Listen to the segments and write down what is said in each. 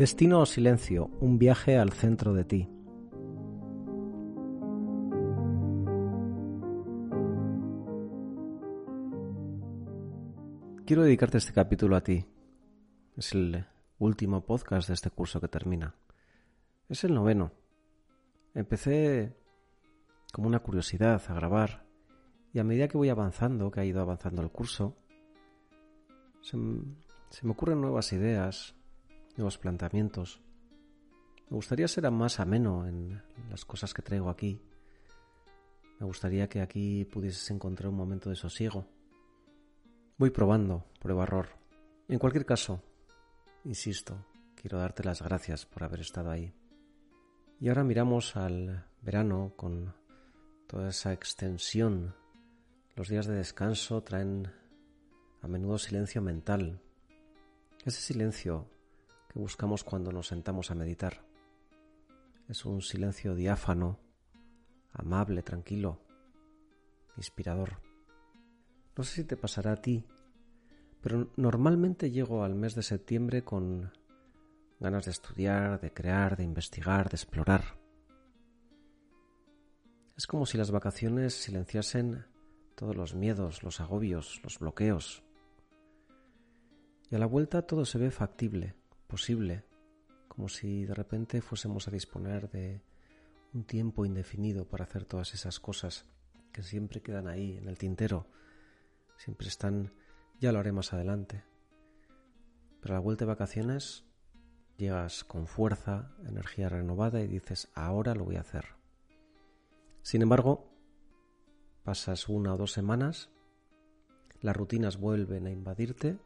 Destino o silencio, un viaje al centro de ti. Quiero dedicarte este capítulo a ti. Es el último podcast de este curso que termina. Es el noveno. Empecé como una curiosidad a grabar y a medida que voy avanzando, que ha ido avanzando el curso, se, me ocurren nuevas ideas, nuevos planteamientos. Me gustaría ser más ameno en las cosas que traigo aquí. Me gustaría que aquí pudieses encontrar un momento de sosiego. Voy probando, prueba error. En cualquier caso, insisto, quiero darte las gracias por haber estado ahí. Y ahora miramos al verano con toda esa extensión. Los días de descanso traen a menudo silencio mental. Ese silencio que buscamos cuando nos sentamos a meditar. Es un silencio diáfano, amable, tranquilo, inspirador. No sé si te pasará a ti, pero normalmente llego al mes de septiembre con ganas de estudiar, de crear, de investigar, de explorar. Es como si las vacaciones silenciasen todos los miedos, los agobios, los bloqueos. Y a la vuelta todo se ve factible, posible, como si de repente fuésemos a disponer de un tiempo indefinido para hacer todas esas cosas que siempre quedan ahí en el tintero, siempre están, ya lo haré más adelante. Pero a la vuelta de vacaciones llegas con fuerza, energía renovada y dices, ahora lo voy a hacer. Sin embargo, pasas una o dos semanas, las rutinas vuelven a invadirte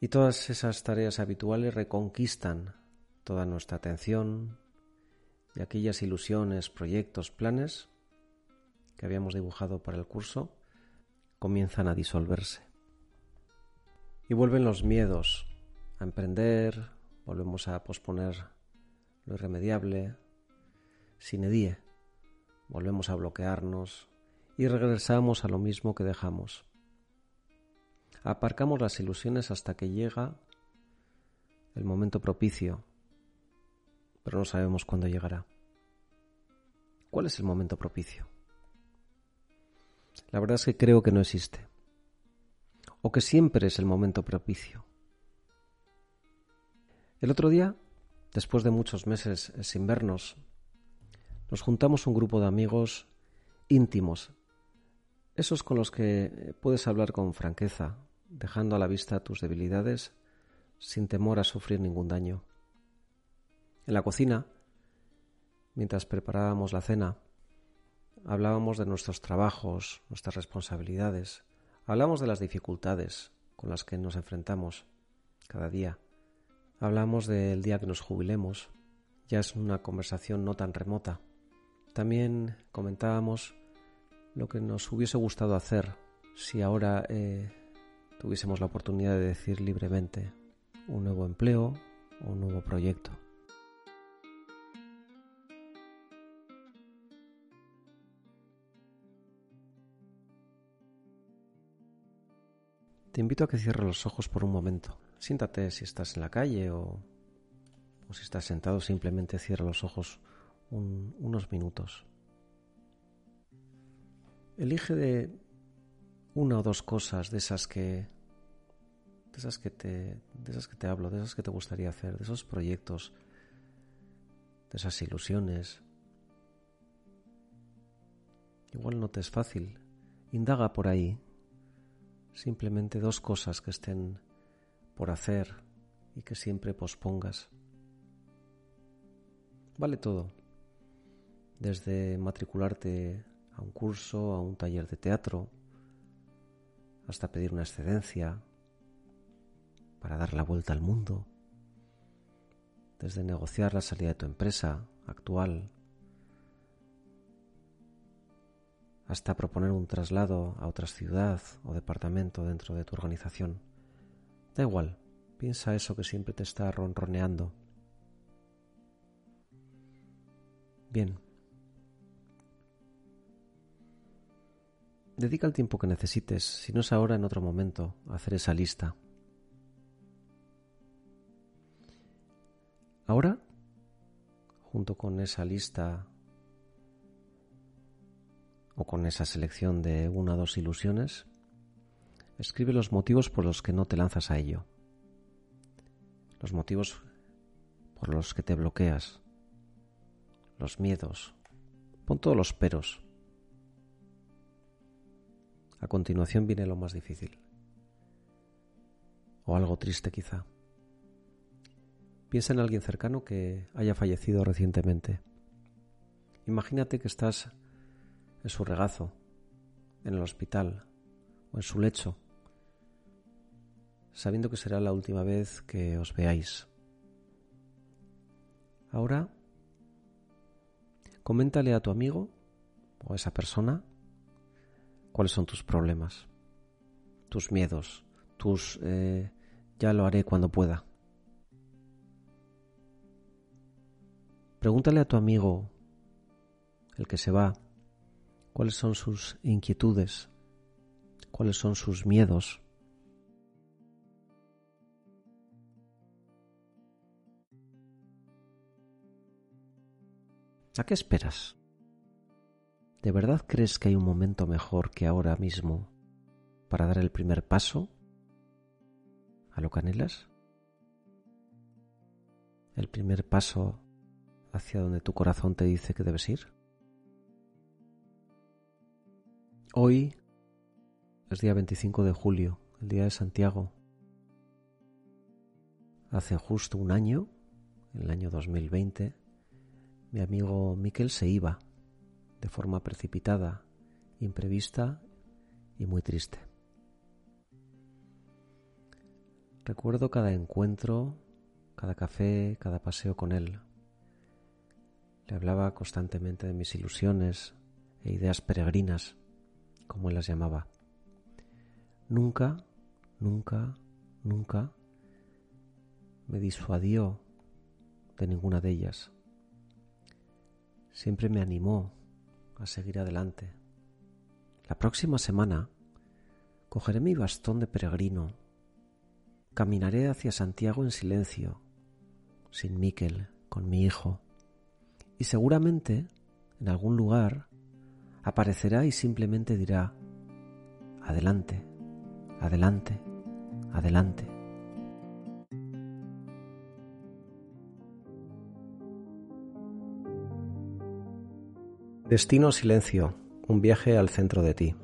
y todas esas tareas habituales reconquistan toda nuestra atención y aquellas ilusiones, proyectos, planes que habíamos dibujado para el curso comienzan a disolverse. Y vuelven los miedos a emprender, volvemos a posponer lo irremediable, sin edie, volvemos a bloquearnos y regresamos a lo mismo que dejamos. Aparcamos las ilusiones hasta que llega el momento propicio, pero no sabemos cuándo llegará. ¿Cuál es el momento propicio? La verdad es que creo que no existe, o que siempre es el momento propicio. El otro día, después de muchos meses sin vernos, nos juntamos un grupo de amigos íntimos, esos con los que puedes hablar con franqueza, dejando a la vista tus debilidades sin temor a sufrir ningún daño. En la cocina, mientras preparábamos la cena, hablábamos de nuestros trabajos, nuestras responsabilidades, hablamos de las dificultades con las que nos enfrentamos cada día. Hablamos del día que nos jubilemos, ya es una conversación no tan remota. También comentábamos lo que nos hubiese gustado hacer si ahora eh, tuviésemos la oportunidad de decir libremente un nuevo empleo o un nuevo proyecto. Te invito a que cierres los ojos por un momento. Siéntate si estás en la calle o, si estás sentado, simplemente cierra los ojos unos minutos. Elige de una o dos cosas de esas que de esas que te de esas que te hablo, de esas que te gustaría hacer, de esos proyectos, de esas ilusiones. Igual no te es fácil. Indaga por ahí. Simplemente dos cosas que estén por hacer y que siempre pospongas. Vale todo. Desde matricularte a un curso, a un taller de teatro, hasta pedir una excedencia para dar la vuelta al mundo, desde negociar la salida de tu empresa actual, hasta proponer un traslado a otra ciudad o departamento dentro de tu organización. Da igual, piensa eso que siempre te está ronroneando. Bien, Dedica el tiempo que necesites, si no es ahora, en otro momento, a hacer esa lista. Ahora, junto con esa lista o con esa selección de una o dos ilusiones, escribe los motivos por los que no te lanzas a ello, los motivos por los que te bloqueas, los miedos, pon todos los peros. A continuación viene lo más difícil, o algo triste quizá. Piensa en alguien cercano que haya fallecido recientemente. Imagínate que estás en su regazo, en el hospital o en su lecho, sabiendo que será la última vez que os veáis. Ahora, coméntale a tu amigo o a esa persona cuáles son tus problemas, tus miedos, tus eh, ya lo haré cuando pueda. Pregúntale a tu amigo, el que se va, cuáles son sus inquietudes, cuáles son sus miedos. ¿A qué esperas? ¿De verdad crees que hay un momento mejor que ahora mismo para dar el primer paso a lo que anhelas? ¿El primer paso hacia donde tu corazón te dice que debes ir? Hoy es día 25 de julio, el día de Santiago. Hace justo un año, en el año 2020, mi amigo Miquel se iba de forma precipitada, imprevista y muy triste. Recuerdo cada encuentro, cada café, cada paseo con él. Le hablaba constantemente de mis ilusiones e ideas peregrinas como él las llamaba. Nunca, nunca, nunca me disuadió de ninguna de ellas. Siempre me animó a seguir adelante. La próxima semana cogeré mi bastón de peregrino, caminaré hacia Santiago en silencio, sin Miquel, con mi hijo, y seguramente en algún lugar aparecerá y simplemente dirá, adelante, adelante, adelante. Destino Silencio, un viaje al centro de ti.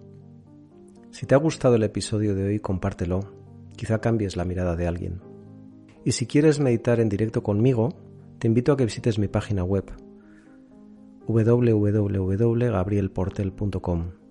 Si te ha gustado el episodio de hoy, compártelo, quizá cambies la mirada de alguien. Y si quieres meditar en directo conmigo, te invito a que visites mi página web www.gabrielportel.com